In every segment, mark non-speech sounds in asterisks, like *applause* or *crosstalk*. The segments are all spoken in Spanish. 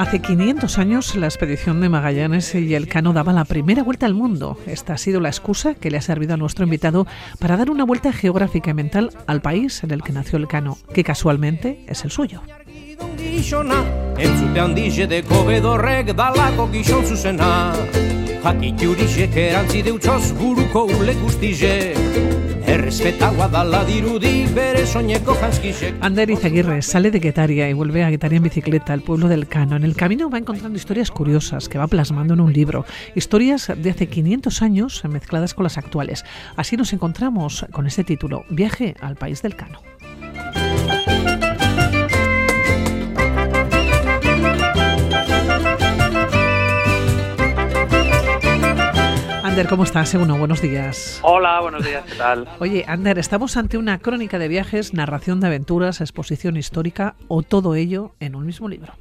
Hace 500 años la expedición de Magallanes y el Cano daba la primera vuelta al mundo. Esta ha sido la excusa que le ha servido a nuestro invitado para dar una vuelta geográfica y mental al país en el que nació el Cano, que casualmente es el suyo. Ander Izaguirre sale de Guetaria y vuelve a Guetaria en bicicleta, al pueblo del Cano. En el camino va encontrando historias curiosas que va plasmando en un libro. Historias de hace 500 años mezcladas con las actuales. Así nos encontramos con este título, Viaje al país del Cano. Ander, ¿cómo estás? Uno, buenos días. Hola, buenos días, ¿qué tal? Oye, Ander, ¿estamos ante una crónica de viajes, narración de aventuras, exposición histórica o todo ello en un mismo libro?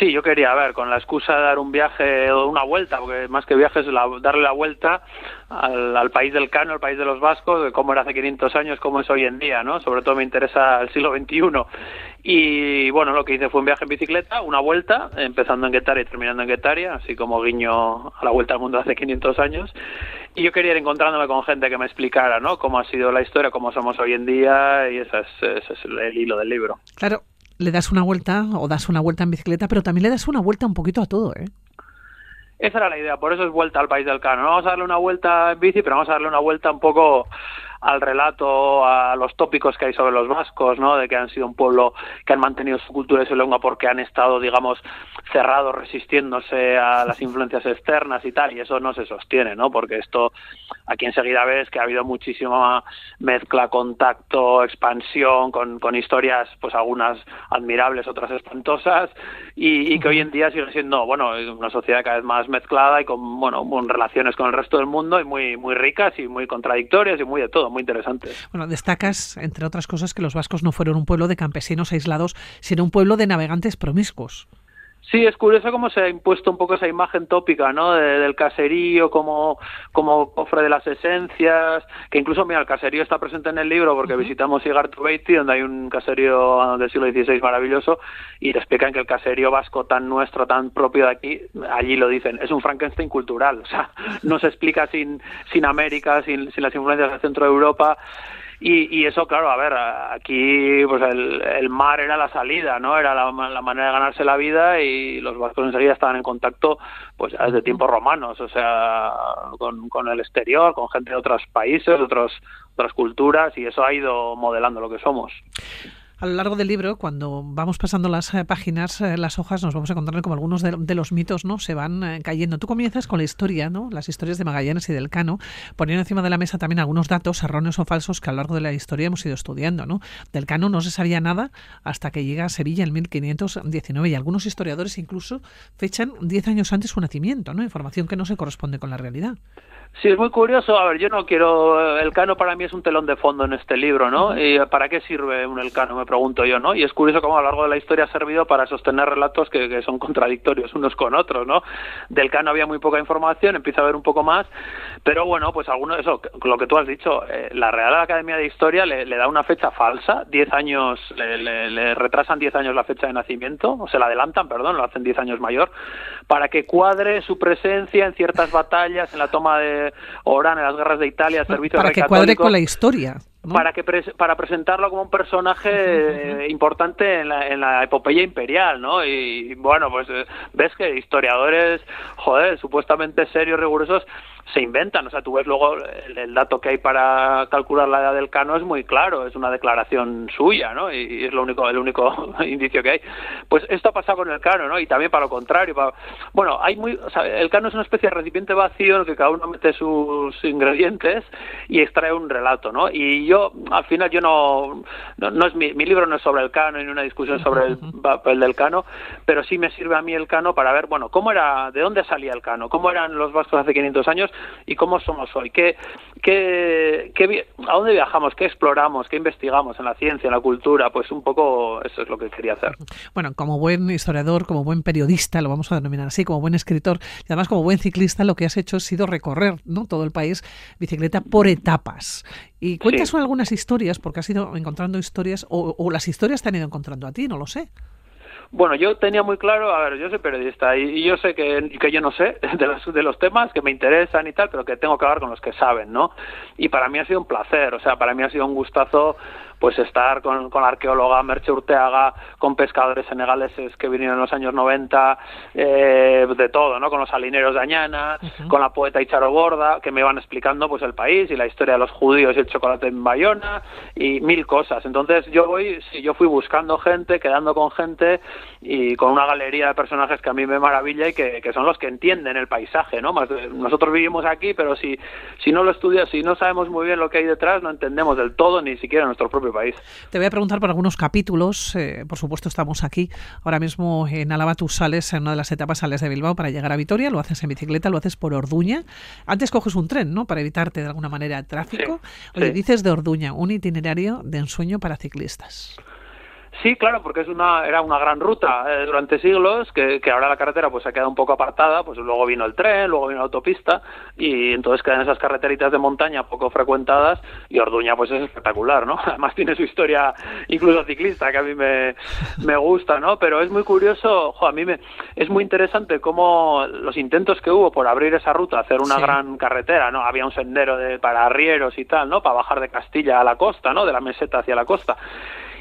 Sí, yo quería, a ver, con la excusa de dar un viaje o una vuelta, porque más que viajes, darle la vuelta al, país del Cano, al país de los vascos, de cómo era hace 500 años, cómo es hoy en día, ¿no? Sobre todo me interesa el siglo XXI. Y bueno, lo que hice fue un viaje en bicicleta, una vuelta, empezando en Guetaria y terminando en Guetaria, así como guiño a la vuelta al mundo hace 500 años. Y yo quería ir encontrándome con gente que me explicara, ¿no? Cómo ha sido la historia, cómo somos hoy en día, y ese es, ese es el hilo del libro. Claro, le das una vuelta o das una vuelta en bicicleta, pero también le das una vuelta un poquito a todo, ¿eh? Esa era la idea, por eso es vuelta al país del cano. No vamos a darle una vuelta en bici, pero vamos a darle una vuelta un poco al relato, a los tópicos que hay sobre los vascos, ¿no? De que han sido un pueblo que han mantenido su cultura y su lengua porque han estado, digamos, cerrados, resistiéndose a las influencias externas y tal, y eso no se sostiene, ¿no? Porque esto, aquí enseguida ves que ha habido muchísima mezcla, contacto, expansión, con, con historias, pues algunas admirables, otras espantosas, y, y, que hoy en día sigue siendo, bueno, una sociedad cada vez más mezclada y con, bueno, con relaciones con el resto del mundo y muy, muy ricas y muy contradictorias y muy de todo muy. Bueno, destacas, entre otras cosas, que los vascos no fueron un pueblo de campesinos aislados, sino un pueblo de navegantes promiscuos. Sí, es curioso cómo se ha impuesto un poco esa imagen tópica, ¿no? del caserío como, como cofre de las esencias, que incluso, mira, el caserío está presente en el libro porque visitamos Igartubeiti, donde hay un caserío del siglo XVI maravilloso, y te explican que el caserío vasco tan nuestro, tan propio de aquí, allí lo dicen, es un Frankenstein cultural, o sea, no se explica sin, sin América, sin, sin las influencias del centro de Europa, y, y eso, claro, a ver, aquí pues el, el mar era la salida, ¿no? Era la, la, manera de ganarse la vida y los vascos enseguida estaban en contacto pues desde tiempos romanos, o sea, con, con el exterior, con gente de otros países, otros, otras culturas y eso ha ido modelando lo que somos. A lo largo del libro, cuando vamos pasando las eh, páginas, eh, las hojas, nos vamos a encontrar como algunos de, los mitos no se van eh, cayendo. Tú comienzas con la historia, ¿no? las historias de Magallanes y del Cano, poniendo encima de la mesa también algunos datos erróneos o falsos que a lo largo de la historia hemos ido estudiando. ¿no? Del Cano no se sabía nada hasta que llega a Sevilla en 1519 y algunos historiadores incluso fechan 10 años antes su nacimiento, ¿no? información que no se corresponde con la realidad. Sí, es muy curioso. A ver, yo no quiero. El cano para mí es un telón de fondo en este libro, ¿no? ¿Y para qué sirve un elcano? Me pregunto yo, ¿no? Y es curioso cómo a lo largo de la historia ha servido para sostener relatos que, que son contradictorios unos con otros, ¿no? Del cano había muy poca información, empieza a haber un poco más, pero bueno, pues alguno, eso, lo que tú has dicho, eh, la Real Academia de Historia le, le, da una fecha falsa, 10 años, le, le, le retrasan 10 años la fecha de nacimiento, o se la adelantan, perdón, lo hacen 10 años mayor, para que cuadre su presencia en ciertas batallas, en la toma de Orán en las guerras de Italia, servicio Para que cuadre con la historia. Para, que para presentarlo como un personaje importante en la, en la epopeya imperial, ¿no? Y, bueno, pues eh, ves que historiadores, joder, supuestamente serios, rigurosos, se inventan. O sea, tú ves luego el, dato que hay para calcular la edad del cano es muy claro, es una declaración suya, ¿no? Y, es lo único, el único *laughs* indicio que hay. Pues esto ha pasado con el cano, ¿no? Y también para lo contrario. Para... Bueno, hay muy, o sea, el cano es una especie de recipiente vacío en el que cada uno mete sus ingredientes y extrae un relato, ¿no? Y yo, al final, yo no, no, es mi, mi, libro no es sobre el cano ni una discusión sobre el papel del cano, pero sí me sirve a mí el cano para ver, bueno, cómo era, de dónde salía el cano, cómo eran los vascos hace 500 años y cómo somos hoy, qué, qué, qué, a dónde viajamos, qué exploramos, qué investigamos en la ciencia, en la cultura, pues un poco eso es lo que quería hacer. Bueno, como buen historiador, como buen periodista, lo vamos a denominar así, como buen escritor y además como buen ciclista, lo que has hecho ha sido recorrer ¿no? todo el país bicicleta por etapas. Y cuentas sí. algunas historias, porque has ido encontrando historias, o, o las historias te han ido encontrando a ti, no lo sé. Bueno, yo tenía muy claro, a ver, yo soy periodista y, yo sé que, que yo no sé *laughs* de los, de los temas que me interesan y tal, pero que tengo que hablar con los que saben, ¿no? Y para mí ha sido un placer, o sea, para mí ha sido un gustazo pues estar con, con la arqueóloga Merche Urteaga, con pescadores senegaleses que vinieron en los años 90, eh, de todo, ¿no? Con los salineros de Añana, con la poeta Icharo Borda, que me iban explicando pues el país y la historia de los judíos y el chocolate en Bayona y mil cosas. Entonces yo voy, sí, yo fui buscando gente, quedando con gente y con una galería de personajes que a mí me maravilla y que, que son los que entienden el paisaje, ¿no? Más nosotros vivimos aquí, pero si, si no lo estudias, si no sabemos muy bien lo que hay detrás, no entendemos del todo ni siquiera nuestro propio país. Te voy a preguntar por algunos capítulos. Eh, por supuesto, estamos aquí ahora mismo en Álava. Tú sales en una de las etapas, sales de Bilbao para llegar a Vitoria, lo haces en bicicleta, lo haces por Orduña. Antes coges un tren, ¿no? Para evitarte de alguna manera el tráfico. Oye, dices de Orduña, un itinerario de ensueño para ciclistas. Sí, claro, porque es una, era una gran ruta eh, durante siglos, que, que, ahora la carretera pues se ha quedado un poco apartada, pues luego vino el tren, luego vino la autopista, y entonces quedan esas carreteritas de montaña poco frecuentadas, y Orduña pues es espectacular, ¿no? *laughs* Además tiene su historia incluso ciclista, que a mí me, me gusta, ¿no? Pero es muy curioso, a mí me, es muy interesante cómo los intentos que hubo por abrir esa ruta, hacer una gran carretera, ¿no? Había un sendero de, para arrieros y tal, ¿no? Para bajar de Castilla a la costa, ¿no? De la meseta hacia la costa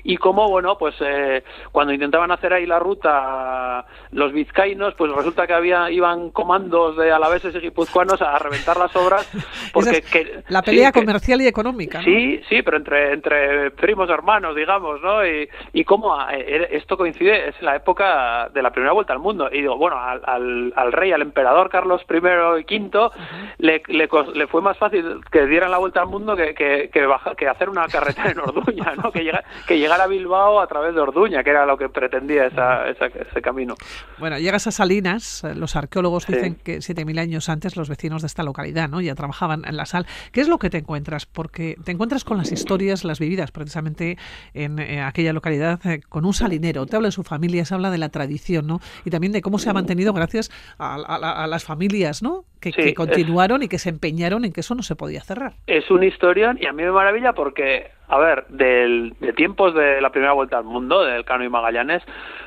y cómo, bueno, pues eh, cuando intentaban hacer ahí la ruta los vizcaínos, pues resulta que había iban comandos de alaveses y guipuzcoanos a reventar las obras *laughs* porque la pelea comercial y económica. Sí, sí, pero entre entre primos hermanos, digamos, ¿no? Y, y cómo eh, esto coincide es la época de la primera vuelta al mundo y digo, bueno, al, al, rey, al emperador Carlos I y V le, le, fue más fácil que dieran la vuelta al mundo que que, que, hacer una carretera en Orduña, ¿no? Que llega, que llegar a Bilbao a través de Orduña, que era lo que pretendía ese camino. Bueno, llegas a Salinas, los arqueólogos dicen que 7.000 años antes los vecinos de esta localidad ¿no? ya trabajaban en la sal. ¿Qué es lo que te encuentras? Porque te encuentras con las historias, las vividas precisamente en, eh, aquella localidad, eh, con un salinero. Te habla de su familia, se habla de la tradición ¿no? y también de cómo se ha mantenido gracias a, las familias ¿no? Que, continuaron y que se empeñaron en que eso no se podía cerrar. Es una historia y a mí me maravilla porque a ver, del, de tiempos de la primera vuelta al mundo, del Cano y Magallanes,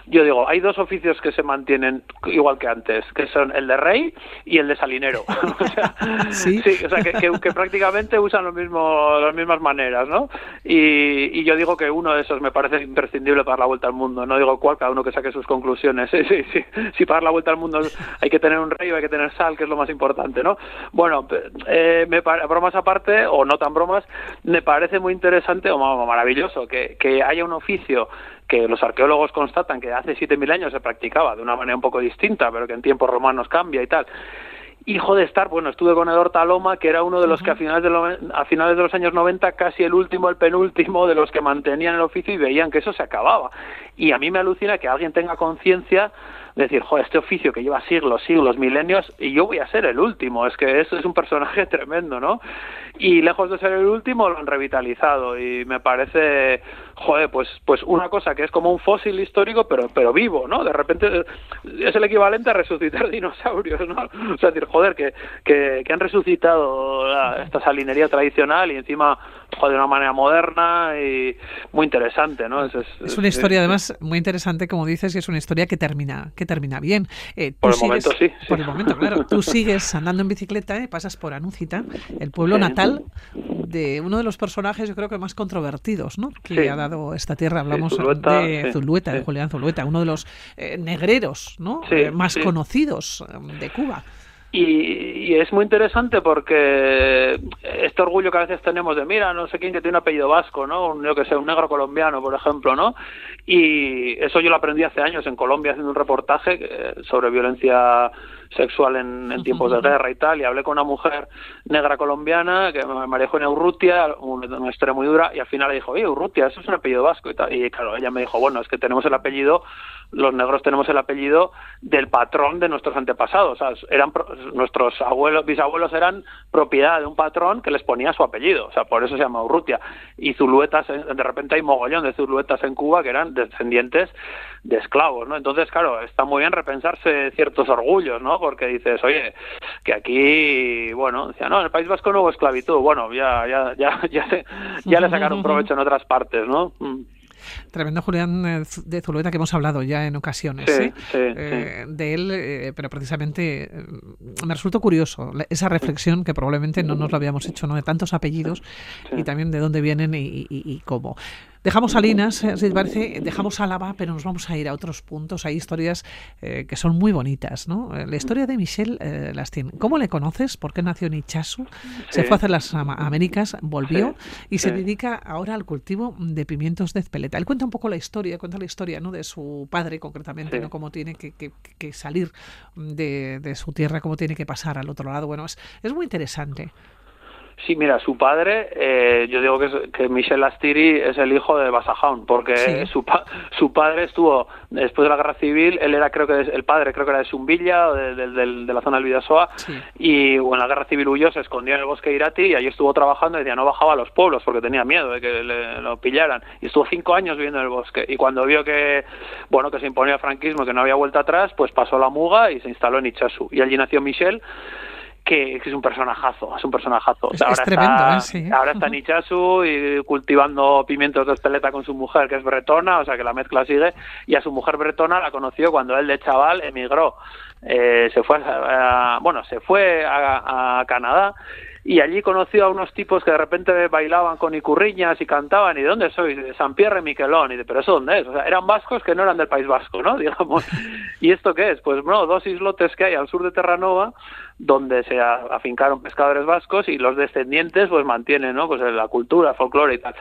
yo digo, hay dos oficios que se mantienen igual que antes, que son el de rey y el de salinero. *laughs* o sea, ¿Sí? o sea que, prácticamente usan lo mismo, las mismas maneras, ¿no? Y, y, yo digo que uno de esos me parece imprescindible para la vuelta al mundo. No digo cuál, cada uno que saque sus conclusiones. *laughs* Sí, sí, sí. Si para la vuelta al mundo hay que tener un rey o hay que tener sal, que es lo más importante, ¿no? Bueno, eh, me, bromas aparte, o no tan bromas, me parece muy interesante o maravilloso que, que haya un oficio que los arqueólogos constatan que hace 7.000 años se practicaba de una manera un poco distinta, pero que en tiempos romanos cambia y tal. Hijo de estar, bueno, estuve con Edor Taloma, que era uno de los que a finales, de a finales de los años 90, casi el último, el penúltimo de los que mantenían el oficio y veían que eso se acababa. Y a mí me alucina que alguien tenga conciencia decir, joder, este oficio que lleva siglos, siglos, milenios, y yo voy a ser el último. Es que eso es un personaje *laughs* tremendo, ¿no? Y lejos de ser el último, lo han revitalizado y me parece, joder, pues, pues una cosa que es como un fósil histórico, pero, pero vivo, ¿no? De repente es el equivalente a resucitar *laughs* dinosaurios, ¿no? O sea, decir, joder, que, que, que han resucitado esta salinería tradicional y encima de una manera moderna y muy interesante, ¿no? Es, una historia además muy interesante, como dices, y es una historia que termina, que termina bien. Eh, por el momento sí, Por el momento, claro. Tú sigues andando en bicicleta, ¿eh? pasas por Anúcita, el pueblo natal de uno de los personajes, yo creo que más controvertidos, ¿no? Que ha dado esta tierra. Hablamos de Zulueta, de Julián Zulueta, uno de los eh, negreros, ¿no? más conocidos de Cuba. Y, es muy interesante porque este orgullo que a veces tenemos de, mira, no sé quién que tiene un apellido vasco, ¿no? Un, yo que sé, un negro colombiano, por ejemplo, ¿no? Y eso yo lo aprendí hace años en Colombia haciendo un reportaje eh, sobre violencia sexual en, tiempos de guerra y tal, y hablé con una mujer negra colombiana que me manejó en Urrutia, una, historia muy dura, y al final le dijo, oye, Urrutia, eso es un apellido vasco y tal. Y claro, ella me dijo, bueno, es que tenemos el apellido los negros tenemos el apellido del patrón de nuestros antepasados. O sea, eran nuestros abuelos, bisabuelos eran propiedad de un patrón que les ponía su apellido. O sea, por eso se llama Urrutia. Y zuluetas, eh, de repente hay mogollón de zuluetas en Cuba que eran descendientes de esclavos, ¿no? Entonces, claro, está muy bien repensarse ciertos orgullos, ¿no? Porque dices, oye, que aquí, bueno, decía, no, en el País Vasco no hubo esclavitud. Bueno, ya, ya, ya, *laughs* ya, ya le sacaron provecho en otras partes, ¿no? Mm. Tremendo Julián eh, de Zulueta que hemos hablado ya en ocasiones ¿eh? Eh, de él, pero precisamente me resultó curioso esa reflexión que probablemente no nos lo habíamos hecho, ¿no? De tantos apellidos y también de dónde vienen y, y cómo. Dejamos Salinas, eh, si te parece, dejamos Álava, pero nos vamos a ir a otros puntos. Hay historias eh, que son muy bonitas, ¿no? Eh, la historia de Michel eh, Lastin. ¿Cómo le conoces? ¿Por qué nació en Ichasu? Se fue a hacer las Américas, volvió y se dedica ahora al cultivo de pimientos de Ezpeleta. Él cuenta un poco la historia, cuenta la historia ¿no? de su padre concretamente, ¿no? Cómo tiene que, que, salir de, de, su tierra, cómo tiene que pasar al otro lado. Bueno, es, es muy interesante. Sí, mira, su padre, eh, yo digo que, que Michel Astiri es el hijo de Basajaun, porque su, su padre estuvo, después de la guerra civil, él era, creo que el padre, creo que era de Zumbilla, de, de, la zona del Vidasoa, y en la guerra civil huyó, se escondió en el bosque de Irati y allí estuvo trabajando y ya no bajaba a los pueblos porque tenía miedo de que le, lo pillaran. Y estuvo cinco años viviendo en el bosque. Y cuando vio que, bueno, que se imponía el franquismo, que no había vuelta atrás, pues pasó la muga y se instaló en Ichasu. Y allí nació Michel que, es un personajazo, es un personajazo. ahora, está, ¿eh? sí. ahora está en Ichasu y cultivando pimientos de espeleta con su mujer, que es bretona, o sea que la mezcla sigue, y a su mujer bretona la conoció cuando él de chaval emigró. Eh, se fue a, bueno, se fue a, a Canadá y allí conoció a unos tipos que de repente bailaban con icurriñas y cantaban, ¿y de dónde soy? De San Pierre Miquelón, y de, pero eso dónde es? O sea, eran vascos que no eran del País Vasco, ¿no? *laughs* Digamos. ¿Y esto qué es? Pues bueno, dos islotes que hay al sur de Terranova, donde se afincaron pescadores vascos y los descendientes pues mantienen, ¿no? Pues la cultura, folclore y tal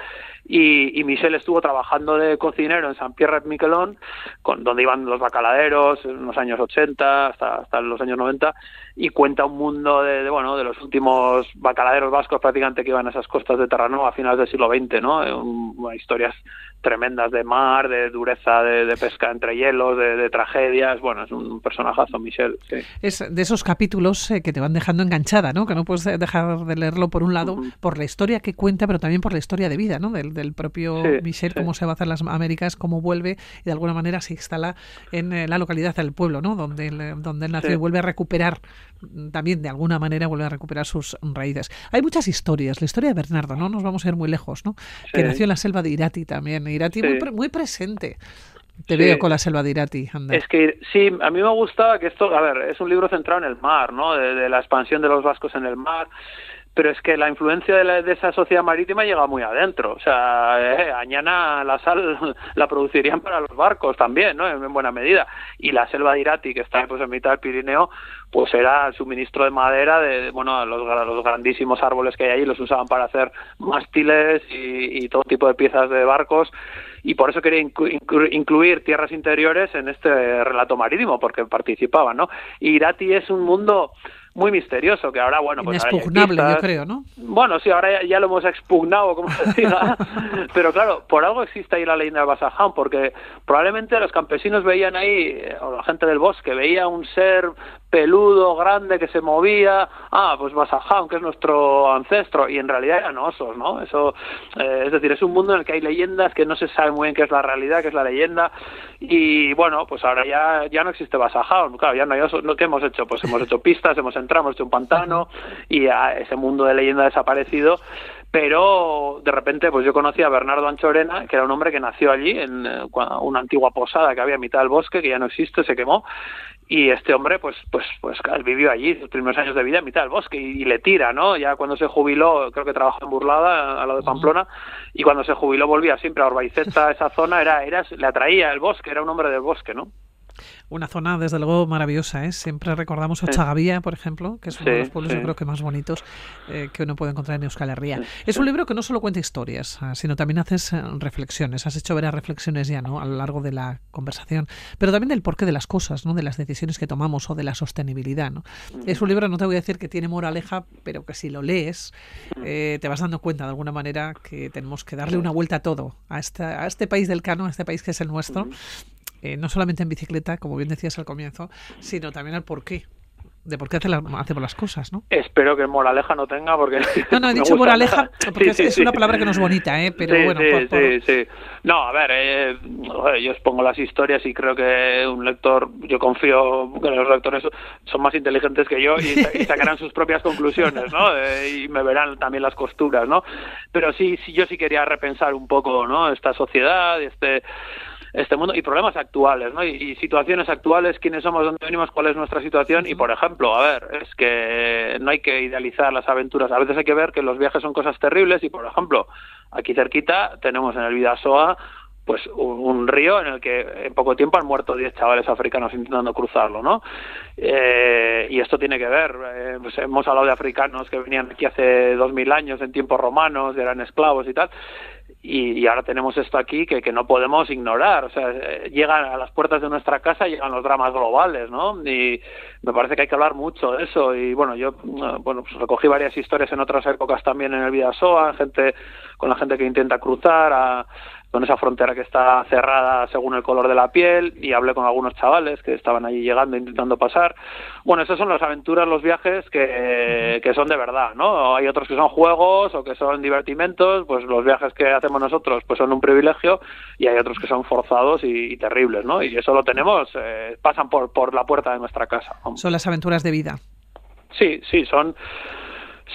y, y Michel estuvo trabajando de cocinero en San Pierre Miquelón, con, donde iban los bacaladeros en los años 80 hasta, hasta los años 90 y cuenta un mundo de, bueno de los últimos bacaladeros vascos prácticamente que iban a esas costas de Terranova a finales del siglo XX, ¿no? Un, historias tremendas de mar, de dureza de, pesca entre hielos, de, tragedias. Bueno, es un personajazo, Michel. Es de esos capítulos eh, que te van dejando enganchada, ¿no? Que no puedes dejar de leerlo por un lado, por la historia que cuenta, pero también por la historia de vida, ¿no? Del, del propio Michel, cómo se va a hacer las Américas, cómo vuelve y de alguna manera se instala en eh, la localidad del pueblo, ¿no? Donde él, donde él nació y vuelve a recuperar, mm, también de alguna manera vuelve a recuperar sus raíces. Hay muchas historias. La historia de Bernardo, ¿no? Nos vamos a ir muy lejos, ¿no? Que nació en la selva de Irati también. Irati muy, muy presente. Te veo con la selva de Irati, Es que sí, a mí me gusta que esto, a ver, es un libro centrado en el mar, ¿no? de, la expansión de los vascos en el mar pero es que la influencia de, de, esa sociedad marítima llega muy adentro. O sea, eh, Añana la sal *laughs* la producirían para los barcos también, ¿no? En, buena medida. Y la selva de Irati, que está pues, en mitad del Pirineo, pues era el suministro de madera de, bueno, los, los grandísimos árboles que hay ahí, los usaban para hacer mástiles y, y todo tipo de piezas de barcos. Y por eso quería incluir tierras interiores en este relato marítimo, porque participaban, ¿no? Irati es un mundo muy misterioso, que ahora, bueno, pues... Inexpugnable, yo creo, ¿no? Bueno, sí, ahora ya, lo hemos expugnado, como se diga, *laughs* pero claro, por algo existe ahí la leyenda del Basaján, porque probablemente los campesinos veían ahí, o la gente del bosque, veía un ser peludo, grande, que se movía, ah, pues Basaján, que es nuestro ancestro, y en realidad eran osos, ¿no? Eso, eh, es decir, es un mundo en el que hay leyendas que no se sabe muy bien qué es la realidad, qué es la leyenda, y bueno, pues ahora ya, ya no existe Basaján, claro, ya no hay osos, ¿qué hemos hecho? Pues hemos hecho pistas, hemos entramos hecho un pantano, y a ese mundo de leyenda ha desaparecido, pero de repente pues yo conocí a Bernardo Anchorena, que era un hombre que nació allí en eh, una antigua posada que había a mitad del bosque, que ya no existe, se quemó, y este hombre pues pues pues vivió allí sus primeros años de vida en mitad del bosque y, le tira no ya cuando se jubiló creo que trabajó en Burlada a lo de Pamplona y cuando se jubiló volvía siempre a Orbaiceta *laughs* esa zona era era le atraía el bosque era un hombre del bosque no una zona, desde luego, maravillosa. ¿eh? Siempre recordamos Ochagavía, por ejemplo, que es uno de los pueblos, yo creo que más bonitos eh, que uno puede encontrar en Euskal Herria. Es un libro que no solo cuenta historias, ah, sino también haces eh, reflexiones. Has hecho varias reflexiones ya ¿no? a lo largo de la conversación, pero también del porqué de las cosas, ¿no? de las decisiones que tomamos o de la sostenibilidad. ¿no? Es un libro, no te voy a decir que tiene moraleja, pero que si lo lees, eh, te vas dando cuenta de alguna manera que tenemos que darle una vuelta a todo, a, esta, a este país del Cano, a este país que es el nuestro, eh, no solamente en bicicleta, como bien decías al comienzo, sino también al porqué de por qué hace hacemos las cosas, ¿no? Espero que moraleja no tenga, porque... No, no, *laughs* he dicho moraleja porque es, una palabra que no es bonita, ¿eh? Pero bueno... Sí, sí, No, a ver, eh, yo expongo las historias y creo que un lector, yo confío que los lectores son más inteligentes que yo y, sacarán sus propias conclusiones, ¿no? *laughs* Eh, y me verán también las costuras, ¿no? Pero sí, sí, yo sí quería repensar un poco, ¿no? Esta sociedad, este este mundo y problemas actuales, ¿no? Y, situaciones actuales, quiénes somos, dónde venimos, cuál es nuestra situación y, por ejemplo, a ver, es que no hay que idealizar las aventuras. A veces hay que ver que los viajes son cosas terribles y, por ejemplo, aquí cerquita tenemos en el Vidasoa pues un, río en el que en poco tiempo han muerto 10 chavales africanos intentando cruzarlo, ¿no? Eh, y esto tiene que ver, eh, pues hemos hablado de africanos que venían aquí hace 2000 años en tiempos romanos, eran esclavos y tal, y, ahora tenemos esto aquí que, que, no podemos ignorar. O sea, eh, llegan a las puertas de nuestra casa, llegan los dramas globales, ¿no? Y me parece que hay que hablar mucho de eso. Y bueno, yo bueno, pues recogí varias historias en otras épocas también en el Vidasoa, gente, con la gente que intenta cruzar, a, con esa frontera que está cerrada según el color de la piel y hablé con algunos chavales que estaban allí llegando intentando pasar. Bueno, esas son las aventuras, los viajes que, que son de verdad, ¿no? Hay otros que son juegos o que son divertimentos, pues los viajes que hacemos nosotros pues son un privilegio y hay otros que son forzados y, terribles, ¿no? Y eso lo tenemos, eh, pasan por, por la puerta de nuestra casa. Son las aventuras de vida. Sí, sí, son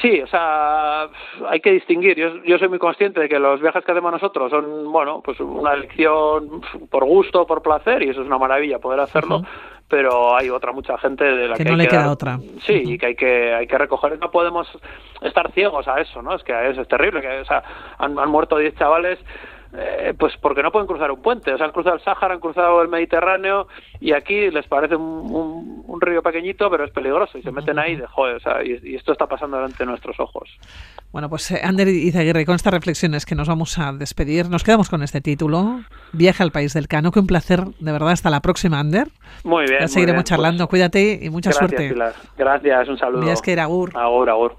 Sí, o sea, hay que distinguir. Yo, yo soy muy consciente de que los viajes que hacemos nosotros son, bueno, pues una elección por gusto, por placer, y eso es una maravilla poder hacerlo. Pero hay otra mucha gente de la que, que no le queda otra. Sí, y que hay que hay que recoger. No podemos estar ciegos a eso, ¿no? Es que es, terrible. Que, o sea, han, han muerto 10 chavales eh, pues porque no pueden cruzar un puente. O sea, han cruzado el Sáhara, han cruzado el Mediterráneo y aquí les parece un, un, río pequeñito, pero es peligroso y se meten ahí de joder. O sea, y, esto está pasando delante de nuestros ojos. Bueno, pues eh, Ander Izaguirre, con estas reflexiones que nos vamos a despedir, nos quedamos con este título, Viaje al País del Cano. Que un placer, de verdad. Hasta la próxima, Ander. Muy bien. Ya seguiremos charlando. Pues Cuídate y mucha gracias, suerte. Gracias, un saludo. Es que era agur. Agur, agur.